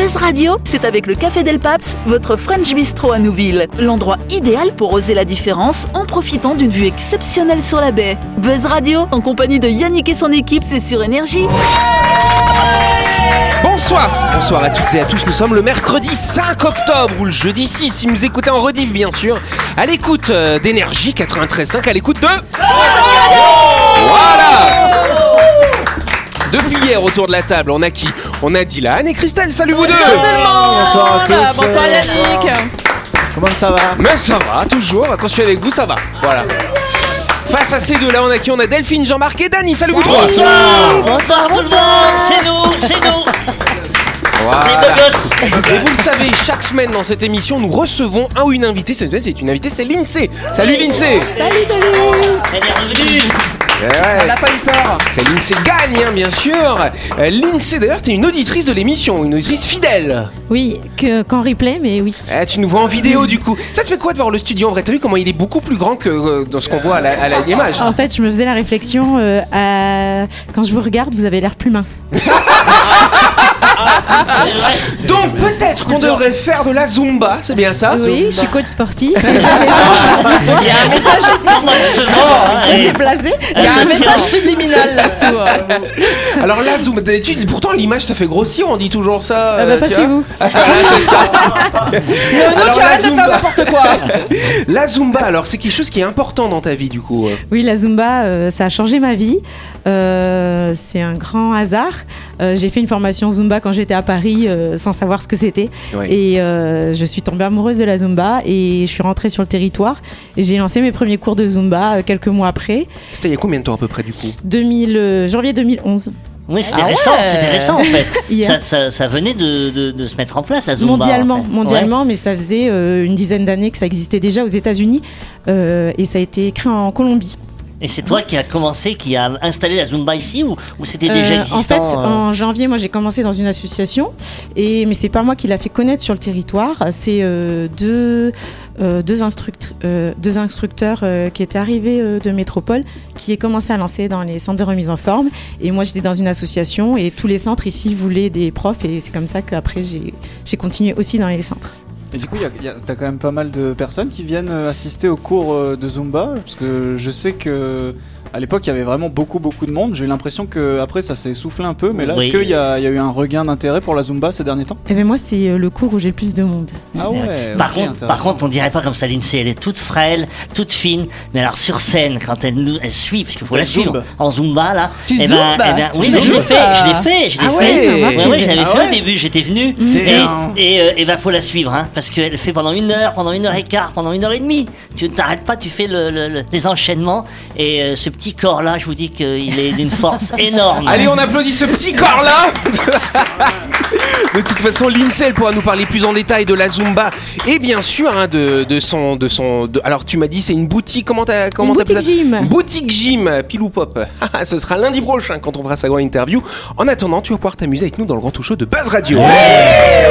Buzz Radio, c'est avec le Café Del Paps, votre French Bistro à Nouville. L'endroit idéal pour oser la différence en profitant d'une vue exceptionnelle sur la baie. Buzz Radio, en compagnie de Yannick et son équipe, c'est sur Énergie. Bonsoir Bonsoir à toutes et à tous, nous sommes le mercredi 5 octobre ou le jeudi 6 si vous écoutez en rediff bien sûr, à l'écoute euh, d'énergie 93.5, à l'écoute de... Voilà Depuis hier autour de la table, on a qui? On a Dylan et Christelle, salut vous deux. Bonsoir à tous. Bonsoir Yannick. Comment ça va? Mais ça va, toujours, quand je suis avec vous ça va, voilà. Face à ces deux-là, on a qui? On a Delphine, Jean-Marc et Dany, salut vous trois Bonsoir, bonsoir. Tout le monde, c'est nous, c'est nous, Voilà. Et vous le savez, chaque semaine dans cette émission, nous recevons un ou une invitée. Cette semaine, c'est une invitée, c'est Lindsay. Salut Elle est revenue. Eh ouais, pas eu peur. C'est Lindsay Gagne, hein, bien sûr. Euh, Lindsay, d'ailleurs, t'es une auditrice de l'émission, une auditrice fidèle. Oui, que- qu'en replay, mais oui. Eh, tu nous vois en vidéo, du coup. Ça te fait quoi de voir le studio en vrai? T'as vu comment il est beaucoup plus grand que euh, dans ce qu'on voit à la- à la- l'image? En fait, je me faisais la réflexion, euh, à- quand je vous regarde, vous avez l'air plus mince. Vrai. Donc peut-être qu'on devrait faire de la Zumba, c'est bien ça Oui, je suis coach sportif. Il y a un message, S'est placé. il y a un message subliminal là-dessous. hein. Alors la Zumba, d'habitude, pourtant l'image ça fait grossir, on dit toujours ça. Ah bah, euh, pas tu chez vois. vous. Ah, c'est ça. Non, Alors, tu la arrêtes de Zumba. faire n'importe quoi. La Zumba, alors c'est quelque chose qui est important dans ta vie du coup. euh. Oui, la Zumba, euh, ça a changé ma vie. Euh, c'est un grand hasard. Euh, j'ai fait une formation Zumba quand j'étais à Paris euh, sans savoir ce que c'était. Ouais. Et euh, je suis tombée amoureuse de la Zumba et je suis rentrée sur le territoire. Et j'ai lancé mes premiers cours de Zumba euh, quelques mois après, C'était il y a combien de temps à peu près du coup 2000, euh, janvier 2011. Oui, c'était Ah récent, ouais. c'était récent en fait. Ça, ça, ça venait de, de, de se mettre en place la Zumba. mondialement, en fait. mondialement, mais ça faisait euh, une dizaine d'années que ça existait déjà aux États-Unis euh, et ça a été créé en Colombie. Et c'est toi qui as commencé, qui a installé la Zumba ici ou, ou c'était déjà Euh, en existant fait, euh, en janvier, moi, j'ai commencé dans une association, et mais c'est pas moi qui l'a fait connaître sur le territoire. C'est euh, deux deux, instruct- euh, deux instructeurs euh, qui étaient arrivés euh, de métropole, qui commencé à lancer dans les centres de remise en forme. Et moi, j'étais dans une association, et tous les centres ici voulaient des profs, et c'est comme ça qu'après, j'ai continué aussi dans les centres. Et du coup, il y a- il y a- t'as quand même pas mal de personnes qui viennent euh, assister aux cours euh, de Zumba, parce que je sais que à l'époque, il y avait vraiment beaucoup, beaucoup de monde. J'ai eu l'impression que après, ça s'est essoufflé un peu, mais là, Oui. est-ce qu'il y, a il y a eu un regain d'intérêt pour la Zumba ces derniers temps? Et bien moi, c'est euh, le cours où j'ai le plus de monde. Ah ouais. Par contre, par contre, on dirait pas comme ça Lindsay. Elle est toute frêle, toute fine. Mais alors sur scène, quand elle nous, elle suit, parce qu'il faut la suivre zumba. en zumba là. Tu eh ben, eh ben, Tu oui, mais je l'ai fait, je l'ai fait, je l'ai Ah fait. ouais ouais, ouais, je l'avais Ah fait ouais au début. J'étais venu. Damn. Et et, euh, et ben faut la suivre, hein, parce qu'elle fait pendant une heure, pendant une heure et quart, pendant une heure et demie. Tu ne t'arrêtes pas, tu fais le, le- le- les enchaînements. Et euh, ce petit corps là, je vous dis qu'il est d'une force énorme. Allez, on applaudit ce petit corps là De toute façon, Lindsay elle pourra nous parler plus en détail de la Zumba et bien sûr hein, de, de son de son. de- alors tu m'as dit c'est une boutique. Comment t'as comment boutique gym. Boutique gym, pile ou pop. Ce sera lundi prochain quand on fera sa grande interview. En attendant, tu vas pouvoir t'amuser avec nous dans le grand talk show de Buzz Radio. Ouais.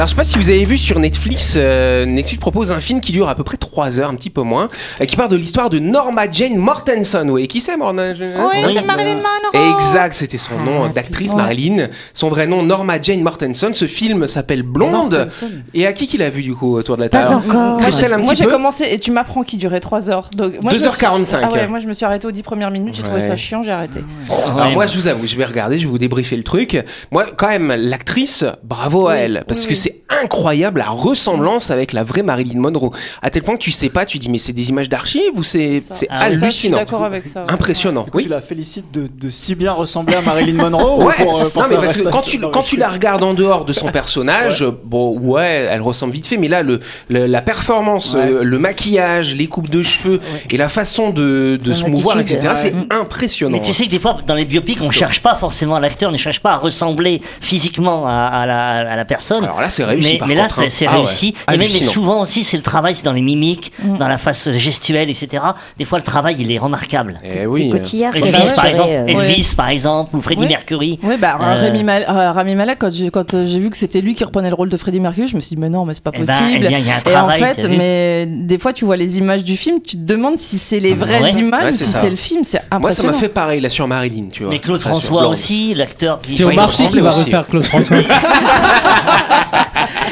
alors je sais pas si vous avez vu sur Netflix, euh, Netflix propose un film qui dure à peu près 3 heures, un petit peu moins, euh, qui part de l'histoire de Norma Jane Mortenson. Oui, qui c'est Morna Jane Oui, Oui. c'est Marilyn Monroe. Exact, c'était son nom d'actrice, ouais. Marilyn. Son vrai nom, Norma Jane Mortenson. Ce film s'appelle Blonde. Mortenson. Et à qui qu'il a vu du coup autour de la table Pas encore. Christelle, un Moi petit j'ai peu. commencé et tu m'apprends qu'il durait 3 heures. Donc, moi, je me suis- 2h45. Ah ouais, moi je me suis arrêtée aux 10 premières minutes, j'ai trouvé Ouais. ça chiant, j'ai arrêté. Alors Ouais. moi, je vous avoue, je vais regarder, je vais vous débriefer le truc. Moi, quand même, l'actrice, bravo à elle, parce oui, que oui. C'est incroyable la ressemblance avec la vraie Marilyn Monroe. À tel point que tu sais pas, tu dis mais c'est des images d'archives ou c'est c'est Ah, Ça, je suis hallucinant, d'accord avec ça. ouais. impressionnant. Coup, Oui. tu la félicites de, de si bien ressembler à Marilyn Monroe ou Ouais. pour, euh, pour non mais parce que quand tu prestation quand tu la regardes en dehors de son personnage, bon ouais, elle ressemble vite fait, mais là le, le- la performance, Ouais. euh, le maquillage, les coupes de cheveux et la façon de, se mouvoir, etc. C'est ouais. impressionnant. Mais tu sais que des fois, dans les biopics, on cherche pas forcément l'acteur, ne cherche pas à ressembler physiquement à, à la, à la personne. Alors là, c'est Mais réussi. mais, par mais là, contre, c'est hein. c'est Ah ouais, réussi. et même, mais souvent aussi, c'est le travail, c'est dans les mimiques, dans la face gestuelle, etc. Des fois, le travail, il est remarquable. Eh oui. Cotillard qui Elvis, par exemple, euh, Elvis, par exemple, ou Freddie. Mercury. Oui, bah, Euh, Rami, Mal- euh, Rami Malek, quand j'ai quand, euh, j'ai vu que c'était lui qui reprenait le rôle de Freddie Mercury, je me suis dit, mais non, mais c'est pas Eh ben, possible. eh bien, il y a un Et en travail, fait, mais des fois, tu vois les images du film, tu te demandes si c'est les vraies images, si c'est le film, c'est Moi, ça m'a fait pareil là sur Marilyn, tu vois. Mais Claude François aussi, l'acteur qui. C'est Omar qui va refaire Claude François.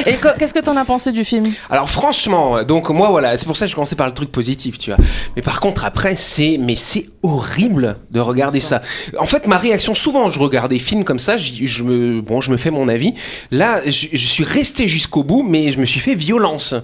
Et qu'est-ce que t'en as pensé du film? Alors franchement, donc moi voilà, c'est pour ça que je commençais par le truc positif, tu vois. Mais par contre après c'est mais c'est horrible de regarder ça. En fait ma réaction souvent je regarde des films comme ça, je, je me bon, je me fais mon avis. Là, je, je suis resté jusqu'au bout mais je me suis fait violence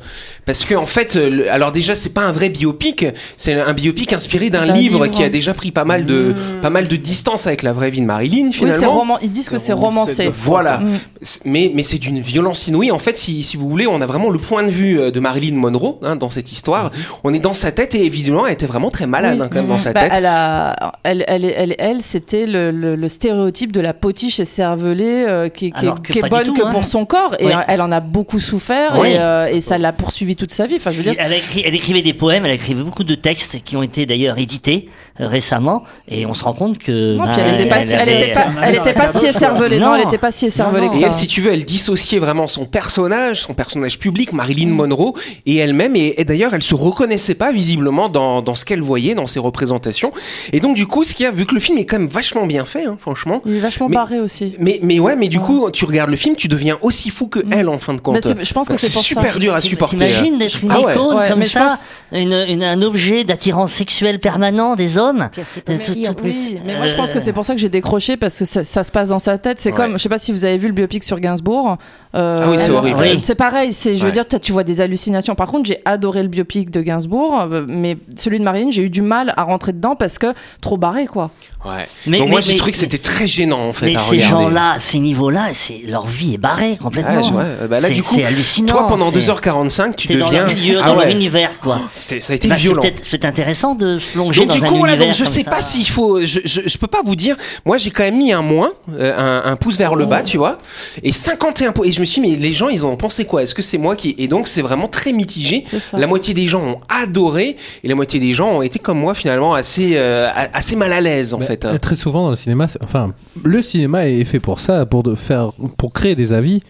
parce que en fait le- alors déjà c'est pas un vrai biopic, c'est un biopic inspiré d'un livre, livre. qui a déjà pris pas mal de pas mal de distance avec la vraie vie de Marilyn Oui, finalement. roman. Ils disent que c'est romancé. Voilà. Mm. Mais, mais c'est d'une violence inouïe. En fait, si, si vous voulez, on a vraiment le point de vue euh, de Marilyn Monroe hein, dans cette histoire. On est dans sa tête et visiblement, elle était vraiment très malade Oui. hein, quand même dans sa Bah, tête. Elle, a, elle, elle, elle, elle, c'était le, le, le stéréotype de la potiche et cervelée euh, qui, qui, est- qui bonne tout, que hein. pour son corps. Et euh, elle en a beaucoup souffert Oui. et, euh, et ça l'a poursuivi toute sa vie. Enfin, je veux dire, Elle, a écrit- elle écrivait des poèmes, elle écrivait beaucoup de textes qui ont été d'ailleurs édités récemment, et on se rend compte que. Non, bah, elle n'était pas, elle si- était pas, écervelée. Non, Non. elle était pas si écervelée que Et ça. elle, si tu veux, elle dissociait vraiment son personnage, son personnage public, Marilyn Mm. Monroe, et elle-même. Et, et d'ailleurs, elle se reconnaissait pas visiblement dans, dans ce qu'elle voyait, dans ses représentations. Et donc, du coup, ce qu'il y a, vu que le film est quand même vachement bien fait, hein, franchement. Il est vachement Mais- barré aussi. Mais, mais ouais, mais du coup, tu regardes le film, tu deviens aussi fou que elle en fin de compte. Mm. Je pense que c'est pour ça. super dur à supporter. T'imagines d'être une Ah ouais. icône Ouais, comme ça, pense- une, une- un objet d'attirance sexuelle permanent des hommes Tout- plus. Oui, mais moi je pense Euh, que c'est pour ça que j'ai décroché parce que ça, ça se passe dans sa tête. C'est Ouais. comme, je sais pas si vous avez vu le biopic sur Gainsbourg. Euh, Ah oui, c'est elle- horrible. Oui. C'est pareil, c'est, je veux Ouais. dire, tu vois des hallucinations. Par contre, j'ai adoré le biopic de Gainsbourg, euh, mais celui de Marine, j'ai eu du mal à rentrer dedans parce que trop barré, quoi. Ouais. Mais- Donc moi j'ai trouvé que c'était très gênant en fait Mais à ces gens-là, ces niveaux-là, c'est leur vie est barrée complètement. Ah, ouais, bah là, C'est- du coup, c'est hallucinant. Toi pendant c'est- 2h45 tu t'es dans deviens leur milieu, Ah dans leur ouais. univers, quoi. C'était- ça a été Bah, c'est violent. peut-être c'est intéressant de se plonger Donc dans du un coup voilà univers donc je sais pas s'il faut je, je, je peux pas vous dire moi j'ai quand même mis un moins euh, un, un pouce vers le bas tu vois et 51 po- et je me suis mais les gens ils ont pensé quoi? Est-ce que c'est moi qui et donc c'est vraiment très mitigé. La moitié des gens ont adoré et la moitié des gens ont été comme moi finalement assez euh, a- assez mal à l'aise en fait. Très souvent dans le cinéma, enfin, le cinéma est fait pour ça, pour de faire, pour créer des avis.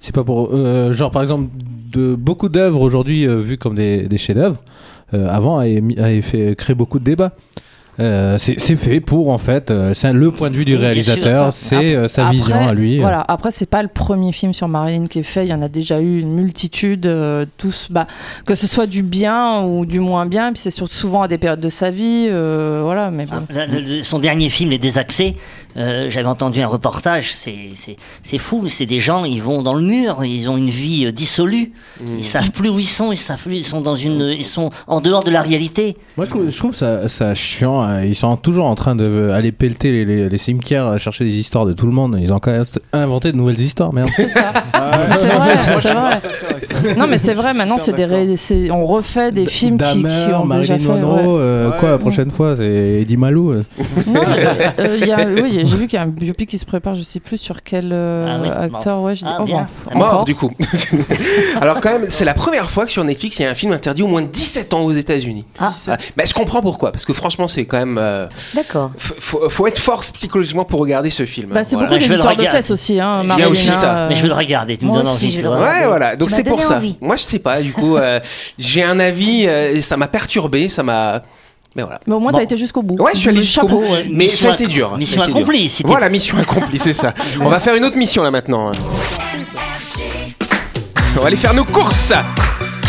C'est pas pour, euh, genre par exemple, de beaucoup d'œuvres aujourd'hui euh, vues comme des, des chefs-d'œuvre, euh, avant a, émis- a fait créer beaucoup de débats. Euh, c'est fait pour en fait, euh, c'est le point de vue du réalisateur, c'est euh, sa Après, vision à lui. Voilà. Après, c'est pas le premier film sur Marilyn qui est fait. Il y en a déjà eu une multitude, euh, tous, bah, que ce soit du bien ou du moins bien. Puis c'est surtout souvent à des périodes de sa vie, euh, voilà. Mais bon. Ah, son dernier film, Les Désaxés, euh, j'avais entendu un reportage, c'est- c'est c'est fou, c'est des gens, ils vont dans le mur, ils ont une vie euh, dissolue, ils savent plus où ils sont, ils savent plus, ils sont dans une, ils sont en dehors de la réalité. Moi, je trouve, je trouve ça, ça chiant. euh, Ils sont toujours en train d'aller pelleter les, les, les cimetières, à chercher des histoires de tout le monde. Ils ont quand même inventé de nouvelles histoires, merde. C'est ça. c'est vrai, c'est vrai. Non, mais c'est vrai. Maintenant, c'est des, ré- c'est- on refait des films qui, qui ont déjà Marilyn fait. Monroe, ouais. euh, quoi la prochaine fois C'est Eddie Malou. euh. Non, euh, il y a- oui, j'ai vu qu'il y a un biopic qui se prépare. Je sais plus sur quel euh, Ah oui, acteur. Ouais, j'ai dit, Ah, oh, bien. bon, Mort du coup. Alors quand même, c'est la première fois que sur Netflix il y a un film interdit au moins de 17 ans aux États-Unis. Ah. Bah, je comprends pourquoi, parce que franchement c'est quand même, D'accord. faut, faut être fort psychologiquement pour regarder ce film. Bah, c'est Voilà. beaucoup je des vais le histoires de regarder. fesses aussi, hein, Il y a aussi ça. Mais je veux le regarder, tu me donnes aussi, envie. Ouais, voilà. Donc c'est pour donné ça. envie. Moi, je sais pas. Du coup, euh, j'ai un avis. euh, ça m'a perturbé. Ça m'a. Mais voilà. Mais au moins, Bon. t'as été jusqu'au bout. Ouais, je suis allé jusqu'au Chapeau. bout. ouais. Mais Mission ça a été dur. mission dur. accomplie, si Voilà, mission accomplie, c'est ça. On va faire une autre mission là maintenant. On va aller faire nos courses.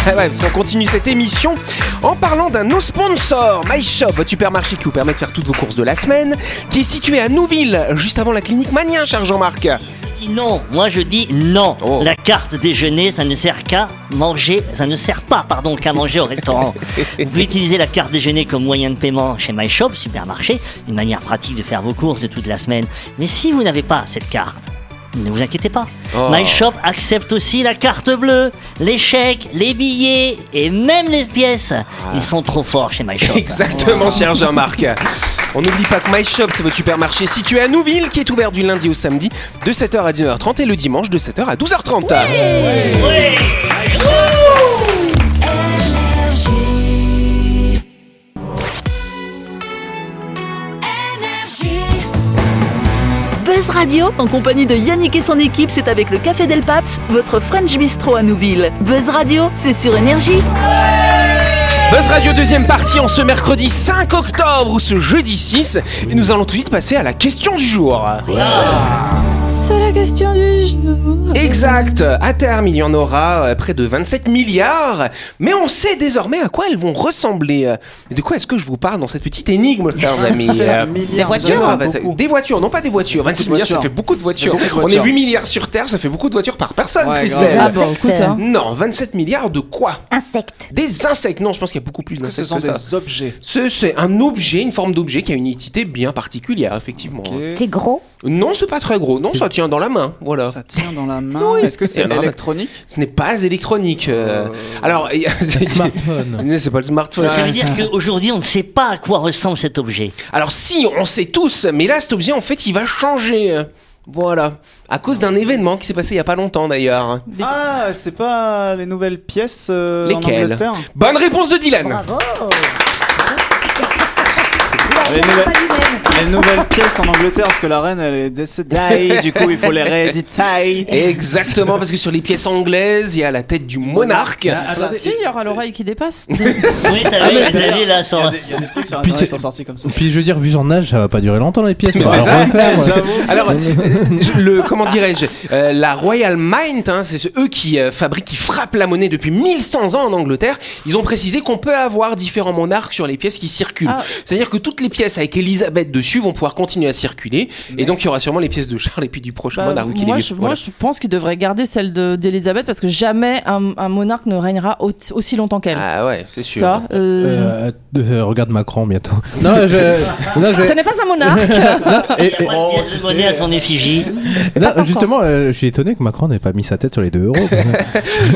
Ouais, parce qu'on continue cette émission en parlant d'un nos sponsors, MyShop, votre supermarché qui vous permet de faire toutes vos courses de la semaine, qui est situé à Nouville, juste avant la clinique Mania, cher Jean-Marc. Non, moi je dis non. Oh. La carte déjeuner, ça ne sert qu'à manger, ça ne sert pas, pardon, qu'à manger au restaurant. Vous pouvez utiliser la carte déjeuner comme moyen de paiement chez MyShop, supermarché, une manière pratique de faire vos courses de toute la semaine. Mais si vous n'avez pas cette carte, ne vous inquiétez pas. Oh. MyShop accepte aussi la carte bleue, les chèques, les billets et même les pièces. Ils sont trop forts chez MyShop. Exactement, cher Jean-Marc. On n'oublie pas que My Shop, c'est votre supermarché situé à Nouville qui est ouvert du lundi au samedi de 7h à 19h30 et le dimanche de 7h à 12h30. Buzz Radio, en compagnie de Yannick et son équipe, c'est avec le Café Del Paps, votre French Bistro à Nouville. Buzz Radio, c'est sur Énergie. Buzz Radio deuxième partie en ce mercredi 5 octobre ou ce jeudi 6 et nous allons tout de suite passer à la question du jour. La question du jour. Exact, à terme il y en aura euh, près de 27 milliards, mais on sait désormais à quoi elles vont ressembler. Euh, De quoi est-ce que je vous parle dans cette petite énigme, chers amis? Euh, Des voitures il y en aura beaucoup. 27 Des voitures, non pas des voitures. 27 milliards, ça fait beaucoup de voitures. On est voitures. 8 milliards sur Terre, ça fait beaucoup de voitures par personne, Ouais, Christelle. Ah bon, écoute, hein. Non, 27 milliards de quoi? Insectes. Des insectes. Non, je pense qu'il y a beaucoup plus Est-ce que ce d'insectes sont que ça. des objets? Ce- C'est un objet, une forme d'objet qui a une utilité bien particulière, effectivement. C'est gros. Non, c'est pas très gros. Non, ça tient dans la main. Voilà. Ça tient dans la main. Est-ce que c'est alors, électronique Ce n'est pas électronique. euh, Alors, il y a- Un smartphone. c'est pas le smartphone. Ça veut dire qu'aujourd'hui, on ne sait pas à quoi ressemble cet objet. Alors si, on sait tous, mais là cet objet en fait il va changer. Voilà. À cause d'un événement qui s'est passé il y a pas longtemps d'ailleurs. Ah, c'est pas les nouvelles pièces euh, en Lesquelles Angleterre Bonne réponse de Dylan. Bravo. les nouvelles, les nouvelles pièces en Angleterre parce que la reine elle est décédée, du coup il faut les rééditer. Exactement, parce que sur les pièces anglaises, il y a la tête du monarque. Si, il y aura l'oreille qui dépasse. Oui, t'as vu, t'as vu, là, Il y, sans... a des, il y a des trucs sur internet qui sont sortis comme ça. Puis je veux dire, vu son âge, ça va pas durer longtemps les pièces. Mais c'est ça, refaire, ouais. Alors, le comment dirais-je, euh, la Royal Mint, hein, c'est ce- eux qui euh, fabriquent, qui frappent la monnaie depuis 1100 ans en Angleterre. Ils ont précisé qu'on peut avoir différents monarques sur les pièces qui circulent. Ah. C'est-à-dire que toutes les pièces avec Elisabeth dessus vont pouvoir continuer à circuler, et donc il y aura sûrement les pièces de Charles et puis du prochain Bah, monarque moi, je, voilà. moi, je pense qu'il devrait garder celle de- d'Elisabeth parce que jamais un, un monarque ne régnera au- aussi longtemps qu'elle. Ah ouais, c'est sûr. euh, Euh, euh, regarde Macron bientôt. Non, je, non, je- Ce n'est pas un monarque. non, et- et- de de monnaie à son effigie. non, justement, euh, je suis étonné que Macron n'ait pas mis sa tête sur les 2 euros.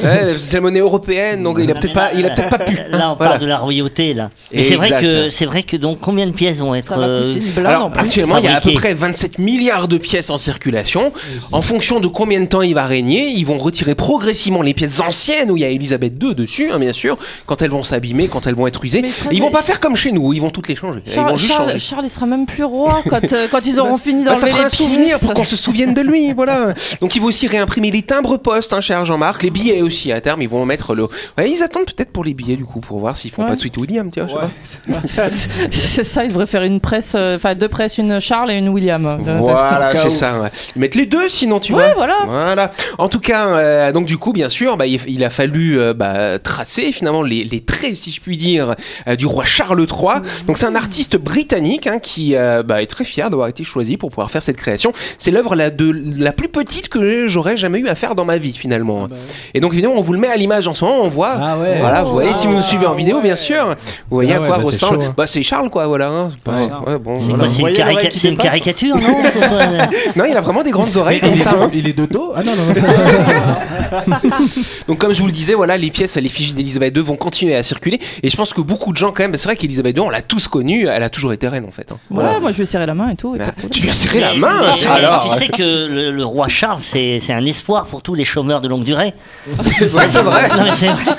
Ouais, c'est la monnaie européenne, donc il a peut-être pas, il a peut-être pas pu. Là, on Voilà. parle de la royauté, là. Mais c'est vrai que, c'est vrai que donc, combien de pièces vont être. Ça va euh, coûter une blinde Alors en plus. Actuellement, il y a à peu près 27 milliards de pièces en circulation. En fonction de combien de temps il va régner, ils vont retirer progressivement les pièces anciennes où il y a Elisabeth II dessus, hein, bien sûr, quand elles vont s'abîmer, quand elles vont être usées. Mais il serait Ils vont pas faire comme chez nous, ils vont toutes les changer. ils Charles, vont juste Charles, changer. Charles, il sera même plus roi quand, euh, quand ils auront fini Bah, d'enlever ça fera les un souvenir pour qu'on se souvienne de lui, voilà. Donc il va aussi réimprimer les timbres postes, hein, cher Jean-Marc, les billets aussi à terme, ils vont mettre le. Ouais, ils attendent peut-être pour les billets du coup pour voir s'ils font Ouais. pas de suite William, tu vois, je sais pas. C'est ça, il devrait faire une presse, euh, enfin deux presses, une Charles et une William. Voilà, Au cas c'est ça. ouais. Ils mettent les deux, sinon tu Ouais, vois. voilà. Voilà. En tout cas, euh, donc du coup, bien sûr, bah, il, il a fallu euh, bah, tracer finalement les, les traits, si je puis dire, euh, du roi Charles III. Donc c'est un artiste britannique hein, qui euh, bah, est très fier d'avoir été choisi pour pouvoir faire cette création. C'est l'œuvre la, de la plus petite que j'aurais jamais eu à faire dans ma vie finalement. Et donc évidemment, on vous le met à l'image en ce moment. On voit. Ah ouais. Voilà, vous voyez, si vous nous suivez en vidéo, bien sûr, vous voyez Ah à quoi bah, ressemble. hein. Bah c'est Charles quoi, voilà. hein. Bon, C'est voilà. quoi, c'est une, Voyez l'oreille carica- qui c'est une caricature, non C'est euh Non, il a vraiment des grandes oreilles comme il, ça. est hein. de, il est de dos Ah non, non, non. Donc comme je vous le disais, voilà, les pièces à l'effigie d'Elisabeth II vont continuer à circuler. Et je pense que beaucoup de gens quand même, c'est vrai qu'Elisabeth II, on l'a tous connue, elle a toujours été reine en fait. hein. Ouais, moi je vais serrer la main et tout. et Bah, pas de problème. tu lui as serré la Mais- main, mais- ça mais alors Tu sais que le, le roi Charles, c'est c'est un espoir pour tous les chômeurs de longue durée. Ouais, c'est vrai. Non, mais c'est vrai.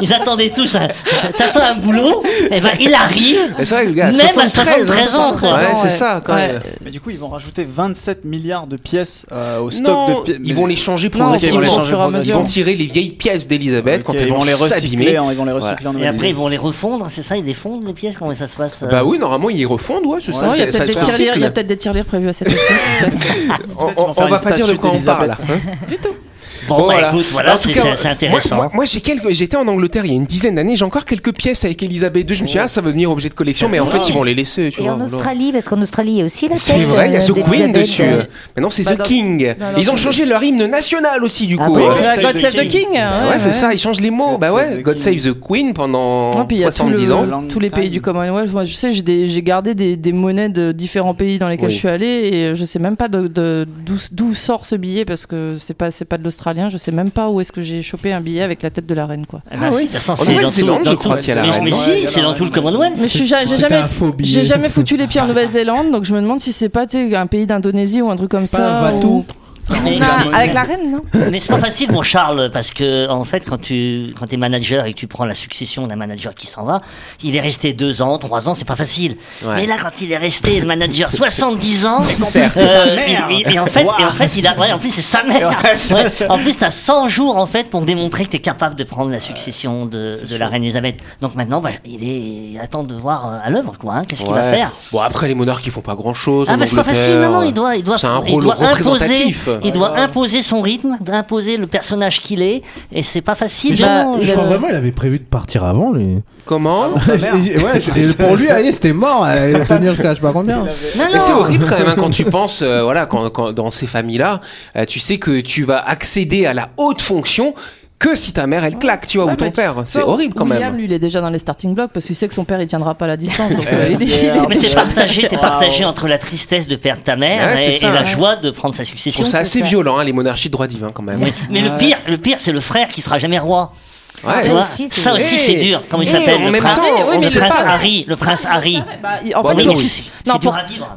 Ils attendaient tous. un- T'attends un boulot, et ben il arrive. Mais c'est vrai, le gars, Même à 73, 73 ans, quoi. Ouais, c'est Ouais. Ça quand Ouais. même. Mais du coup, ils vont rajouter 27 milliards de pièces euh, au stock Non, de pièces. ils vont les changer Non, ok, ils vont progressivement. les au changer fur et à progressivement. Ils vont tirer les vieilles pièces d'Elisabeth quand elles ils vont vont les recycler, hein, ils vont les recycler en Et après, ils vont les refondre, c'est ça Ils les fondent, les pièces Comment ça se passe euh Bah oui, normalement ils refondent, ouais, c'est Ouais, ça. Il y a peut-être des tirelires- prévus à cette époque. On, va pas dire de quoi on parle. d'Elisabeth. hein. du tout. Bon, Bon, bah voilà. écoute, voilà, En tout c'est cas, c'est- c'est intéressant. Moi, moi, moi, j'ai quelques, j'étais en Angleterre il y a une dizaine d'années, j'ai encore quelques pièces avec Elisabeth II. Je me suis dit, ah, ça va devenir objet de collection, mais en fait, ils vont les laisser. Tu Et vois, en. Australie, parce qu'en Australie, il y a aussi la C'est vrai, il y a euh, The Queen dessus. euh, Maintenant, c'est Bah, The King. Ils ont changé leur hymne national aussi, du Ah coup. hein. God Save the King. King. Ouais, c'est ça, ils changent les mots. God Bah Save ouais, the God. Save the Queen pendant Ah, puis il y a tout 70 le- ans. Tous les pays du Commonwealth. Moi, je sais, j'ai gardé des, monnaies de différents pays dans lesquels je suis allé et je sais même pas d'où sort ce billet parce que c'est pas c'est pas de australien. Je sais même pas où est-ce que j'ai chopé un billet avec la tête de la reine, quoi. Ah oui. tout- Nouvelle-Zélande, je crois qu'il y a la Mais- reine. Mais si, c'est dans tout le. Commonwealth. Mais j'ai jamais, j'ai jamais foutu les pieds en Nouvelle-Zélande, donc je me demande si c'est pas un pays d'Indonésie ou un truc comme Pas ça. un Vatou. Ou- Mais- Non, avec la reine, non Mais c'est pas facile, mon Charles, parce que en fait, quand tu quand es manager et que tu prends la succession d'un manager qui s'en va, il est resté deux ans, trois ans, c'est pas facile. Ouais. Mais là, quand il est resté le manager 70 ans, euh, et en fait, et en fait, il a, ouais, en plus c'est sa mère. Ouais. En plus, t'as 100 jours en fait pour démontrer que t'es capable de prendre la succession de, de la reine Elisabeth. Donc maintenant, bah, il est il attend de voir euh, à l'œuvre, quoi. hein. Qu'est-ce qu'il va faire Bon, après, les monarques, ils font pas grand chose. ah bah c'est pas facile, non, non, il doit, il doit, il rôle doit imposer. Il doit imposer son rythme, imposer le personnage qu'il est, et c'est pas facile. Bah, Je crois vraiment il avait prévu de partir avant lui. Comment ouais, pour lui, c'était mort. Tenir jusqu'à je sais pas combien. C'est horrible quand même hein, quand tu penses, euh, voilà, quand, quand- dans ces familles-là, euh, tu sais que tu vas accéder à la haute fonction que si ta mère elle claque, tu vois, Ouais, ou ton père. C'est horrible quand William, même. lui, il est déjà dans les starting blocks parce qu'il sait que son père, il tiendra pas la distance. Donc, euh, il est- il est- Mais t'es partagé, t'es partagé entre la tristesse de perdre ta mère Ouais, c'est et, ça. et la joie de prendre sa Je succession. trouve ça assez ça. violent, hein, les monarchies de droit divin quand même. Mais, mais le pire, le pire, c'est le frère qui sera jamais roi. Ouais. Aussi, c'est- ça aussi, Eh, c'est dur. Comment il eh, s'appelle le prince, oui, le prince Harry, le prince Harry. Bah, en fait, oui. non,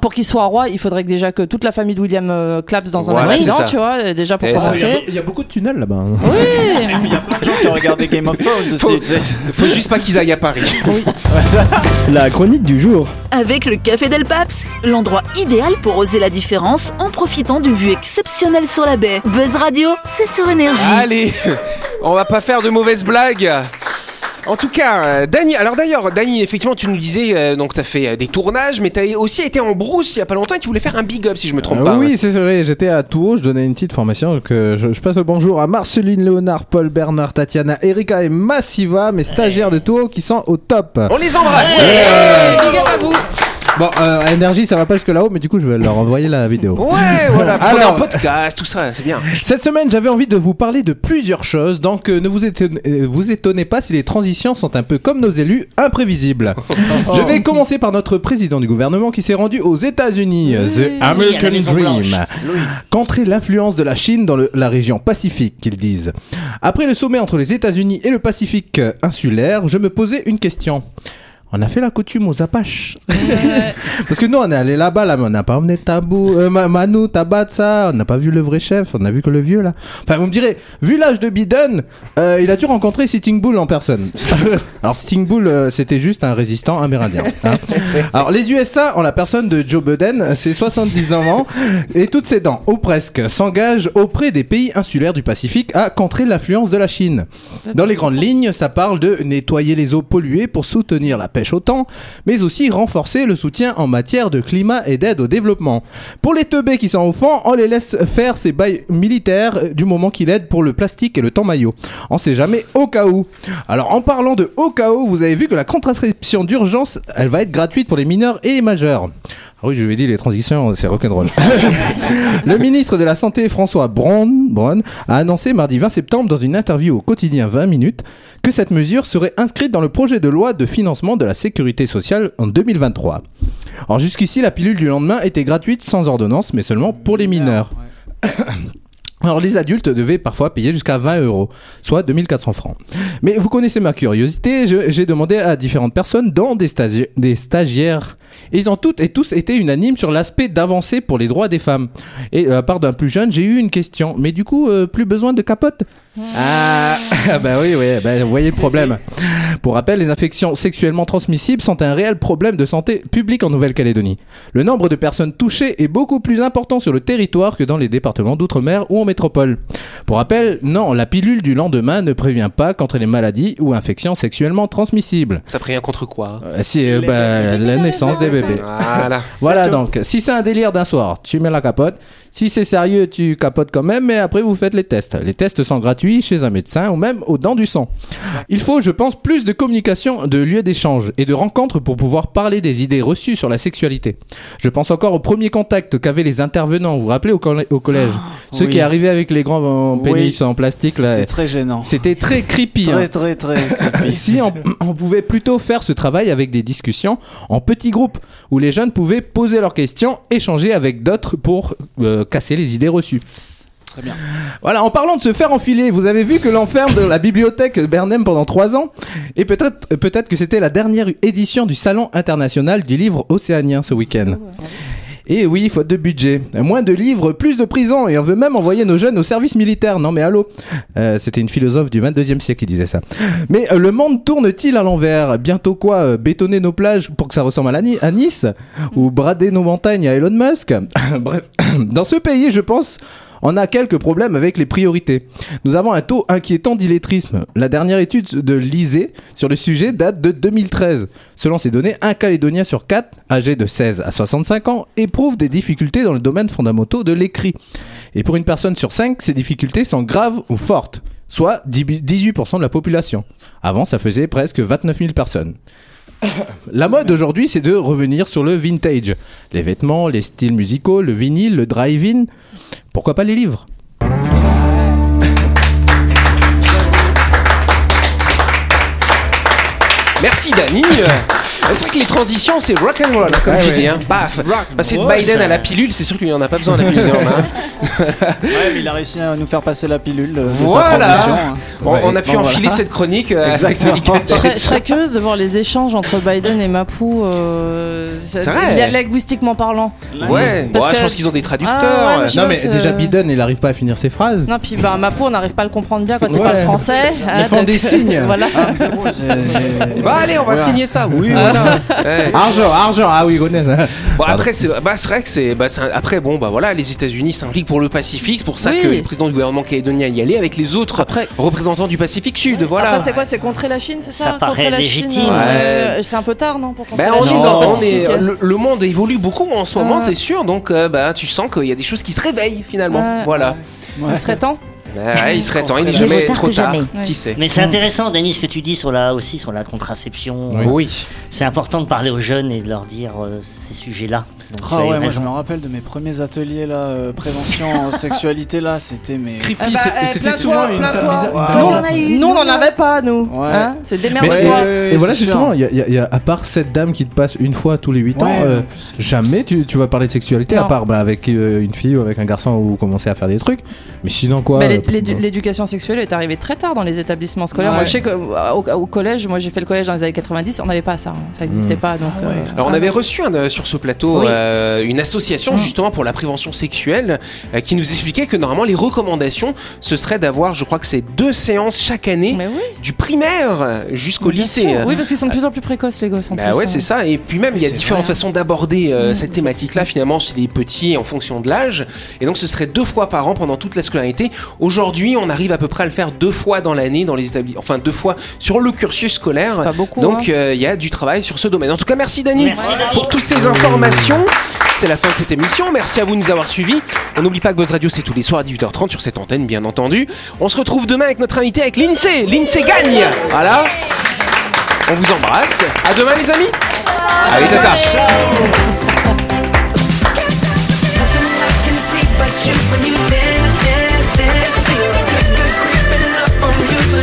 pour, qu'il soit roi, il faudrait que déjà que toute la famille de William euh, clapse dans un Voilà, accident, tu vois, euh, déjà pour ça, commencer. Il y a beaucoup de tunnels là-bas. hein. Oui, Il y a plein de gens qui ont regardé Game of Thrones aussi. Faut- tu sais. Faut juste pas qu'ils aillent à Paris. La chronique du jour. Avec le Café Del Paps, l'endroit idéal pour oser la différence en profitant d'une vue exceptionnelle sur la baie. Buzz Radio, c'est sur énergie. Allez, on va pas faire de mauvaises blagues. En tout cas, euh, Dany, alors d'ailleurs, Dany, effectivement, tu nous disais, euh, donc tu as fait euh, des tournages, mais tu as aussi été en brousse il y a pas longtemps et tu voulais faire un big up si je me trompe Euh, pas. oui, c'est vrai, j'étais à Tours, je donnais une petite formation. Donc, euh, je, je passe le bonjour à Marceline, Léonard, Paul, Bernard, Tatiana, Erika et Massiva, mes stagiaires de Tours qui sont au top. On les embrasse. big up à vous. Bon, euh, à énergie, ça va pas jusque là-haut, mais du coup, je vais leur envoyer la vidéo. Ouais, voilà, parce qu'on est en podcast, tout ça, c'est bien. Cette semaine, j'avais envie de vous parler de plusieurs choses, donc euh, ne vous étonnez, euh, vous étonnez pas si les transitions sont un peu comme nos élus, imprévisibles. Je vais commencer par notre président du gouvernement qui s'est rendu aux États-Unis, The American Dream. Contrer l'influence de la Chine dans le- la région Pacifique, qu'ils disent. Après le sommet entre les États-Unis et le Pacifique euh, insulaire, je me posais une question. On a fait la coutume aux Apaches. Parce que nous, on est allé là-bas, là, mais on n'a pas emmené Tabou, euh, Ma- Manu, Tabat, ça. On n'a pas vu le vrai chef, on a vu que le vieux, là. Enfin, vous me direz, vu l'âge de Biden, euh, il a dû rencontrer Sitting Bull en personne. Alors, Sitting Bull, euh, c'était juste un résistant amérindien. hein. Alors, les USA, en la personne de Joe Biden, c'est 79 ans, et toutes ses dents, ou presque, s'engagent auprès des pays insulaires du Pacifique à contrer l'influence de la Chine. Dans les grandes lignes, ça parle de nettoyer les eaux polluées pour soutenir la au thon, mais aussi renforcer le soutien en matière de climat et d'aide au développement. Pour les teubés qui sont fond, on les laisse faire ces bails militaires du moment qu'ils aident pour le plastique et le temps maillot. On sait jamais au cas où. Alors en parlant de au cas où, vous avez vu que la contraception d'urgence, elle va être gratuite pour les mineurs et les majeurs. Ah oui, je lui ai dit, les transitions, c'est rock'n'roll. le ministre de la Santé, François Braun, Braun, a annoncé mardi 20 septembre dans une interview au quotidien 20 minutes que cette mesure serait inscrite dans le projet de loi de financement de la sécurité sociale en 2023. Alors jusqu'ici, la pilule du lendemain était gratuite sans ordonnance, mais seulement pour les mineurs. Alors les adultes devaient parfois payer jusqu'à 20 euros, soit 2400 francs. Mais vous connaissez ma curiosité, j'ai demandé à différentes personnes, dont des, stagi- des stagiaires, ils ont toutes et tous été unanimes sur l'aspect d'avancée pour les droits des femmes. Et euh, à part d'un plus jeune, j'ai eu une question, mais du coup, euh, plus besoin de capote? Ah, bah oui, oui, bah, vous voyez le problème. Pour rappel, les infections sexuellement transmissibles sont un réel problème de santé publique en Nouvelle-Calédonie. Le nombre de personnes touchées est beaucoup plus important sur le territoire que dans les départements d'outre-mer ou en métropole. Pour rappel, non, la pilule du lendemain ne prévient pas contre les maladies ou infections sexuellement transmissibles. Ça prévient contre quoi? Euh, C'est euh, bah, la naissance des bébés. Voilà. Voilà donc, si c'est un délire d'un soir, tu mets la capote. Si c'est sérieux, tu capotes quand même, mais après vous faites les tests. Les tests sont gratuits chez un médecin ou même aux dents du sang. Il faut, je pense, plus de communication, de lieux d'échange et de rencontres pour pouvoir parler des idées reçues sur la sexualité. Je pense encore au premier contact qu'avaient les intervenants, vous vous rappelez au, coll- au collège? Ceux oui. qui arrivaient avec les grands euh, pénis en plastique. C'était très gênant. C'était très creepy. hein. Très, très, très. creepy. Si on, on pouvait plutôt faire ce travail avec des discussions en petits groupes où les jeunes pouvaient poser leurs questions, échanger avec d'autres pour euh, casser les idées reçues. serait bien. Voilà, en parlant de se faire enfiler, vous avez vu que l'enferme de la bibliothèque Bernheim pendant trois ans Et peut-être peut-être que c'était la dernière édition du Salon international du livre océanien ce week-end. Et oui, faute de budget. Moins de livres, plus de prisons, et on veut même envoyer nos jeunes au service militaire. Non mais allô Euh, C'était une philosophe du 22e siècle qui disait ça. Mais euh, le monde tourne-t-il à l'envers Bientôt quoi euh, Bétonner nos plages pour que ça ressemble à, la Ni- à Nice Ou brader nos montagnes à Elon Musk Bref, dans ce pays, je pense, on a quelques problèmes avec les priorités. Nous avons un taux inquiétant d'illettrisme. La dernière étude de l'ISEE sur le sujet date de 2013. Selon ces données, un Calédonien sur quatre, âgé de 16 à 65 ans, éprouve des difficultés dans le domaine fondamentaux de l'écrit. Et pour une personne sur 5, ces difficultés sont graves ou fortes, soit 10 18% de la population. Avant, ça faisait presque 29 000 personnes. La mode aujourd'hui, c'est de revenir sur le vintage. Les vêtements, les styles musicaux, le vinyle, le drive-in. Pourquoi pas les livres? Merci Dani. C'est vrai que les transitions, c'est rock and roll, hein, comme Ouais, tu ouais. dis. Hein. Paf. Passer de Ouais, Biden à la pilule, c'est sûr qu'il n'y en a pas besoin la pilule. hein. Ouais, mais il a réussi à nous faire passer la pilule euh, de Voilà. sa transition. hein. Bon, Ouais. on a pu Bon, enfiler voilà. cette chronique. euh, Exactement. Je serais, je serais curieuse de voir les échanges entre Biden et Mapou, euh, C'est vrai. linguistiquement parlant. Ouais, Parce bon, je que- pense qu'ils ont des traducteurs. Ah, ouais, je- Non mais c'est- déjà Biden, il arrive pas à finir ses phrases. Non, puis bah, Mapou, on n'arrive pas à le comprendre bien quand il Ouais. parle français. hein, font donc- des signes. voilà. Bah allez, on va signer ça. Oui. Ouais. Argent, argent, ah oui, connais ça. Bon après c'est bah, c'est vrai que c'est bah, après bon bah voilà les États-Unis s'impliquent pour le Pacifique c'est pour ça Oui. que le président du gouvernement calédonien y allait avec les autres Après- représentants du Pacifique Sud voilà Après, c'est quoi? C'est contrer la Chine, c'est ça, Ça Contrer paraît la légitime. Chine, Ouais. euh, C'est un peu tard, non pour contrer la on Chine est dans dans- le on est- Pacifique. le, le monde évolue beaucoup en ce moment, Ouais. c'est sûr. Donc, euh, bah, tu sens qu'il y a des choses qui se réveillent finalement. Ouais. Voilà. Ouais. Il serait temps Ouais, il serait temps, il n'est jamais trop tard. jamais. Qui sait Mais c'est intéressant, Denis, ce que tu dis sur la, aussi sur la contraception. Oui. Oui. C'est important de parler aux jeunes et de leur dire euh, ces sujets-là. Ah as ouais, moi je me rappelle de mes premiers ateliers là, euh, prévention, sexualité là, c'était mais. Ah bah, eh, c'était souvent une tamisa- Nous, on en a eu. Nous, on n'en avait pas, nous. Ouais. Hein c'est Mais- démerde-toi. et, et voilà justement, il y a, y a- il y a- à part cette dame qui te passe une fois tous les 8 ans, euh, jamais tu, tu vas parler de sexualité, à part bah, avec euh, une fille ou avec un garçon ou commencer à faire des trucs. Mais sinon quoi Bah, euh, L'éducation sexuelle est arrivée très tard dans les établissements scolaires. Ouais. Moi, je sais qu'au au collège, moi j'ai fait le collège dans les années 90, on n'avait pas ça, hein. ça n'existait Mm. pas. Donc, ouais. euh, Alors on avait reçu un, euh, sur ce plateau Oui. euh, une association Mm. justement pour la prévention sexuelle euh, qui nous expliquait que normalement les recommandations ce serait d'avoir je crois que c'est deux séances chaque année oui, du primaire jusqu'au lycée. sûr. Oui, parce qu'ils sont de plus en plus précoces, les gosses. En Bah plus, ouais, hein. c'est ça. Et puis même, il y a différentes vrai. façons d'aborder Mmh, cette thématique-là, finalement, chez les petits en fonction de l'âge. Et donc, ce serait deux fois par an pendant toute la scolarité. Aujourd'hui, on arrive à peu près à le faire deux fois dans l'année dans les établissements, enfin deux fois sur le cursus scolaire. Pas beaucoup. Donc, hein. euh, il y a du travail sur ce domaine. En tout cas, merci Dani Merci, Dani. pour toutes ces informations. C'est la fin de cette émission. Merci à vous de nous avoir suivis. On n'oublie pas que Buzz Radio, c'est tous les soirs à 18h30 sur cette antenne, bien entendu. On se retrouve demain avec notre invité, avec l'INSEE. L'INSEE gagne Voilà. On vous embrasse. À demain, les amis. Allez, tata.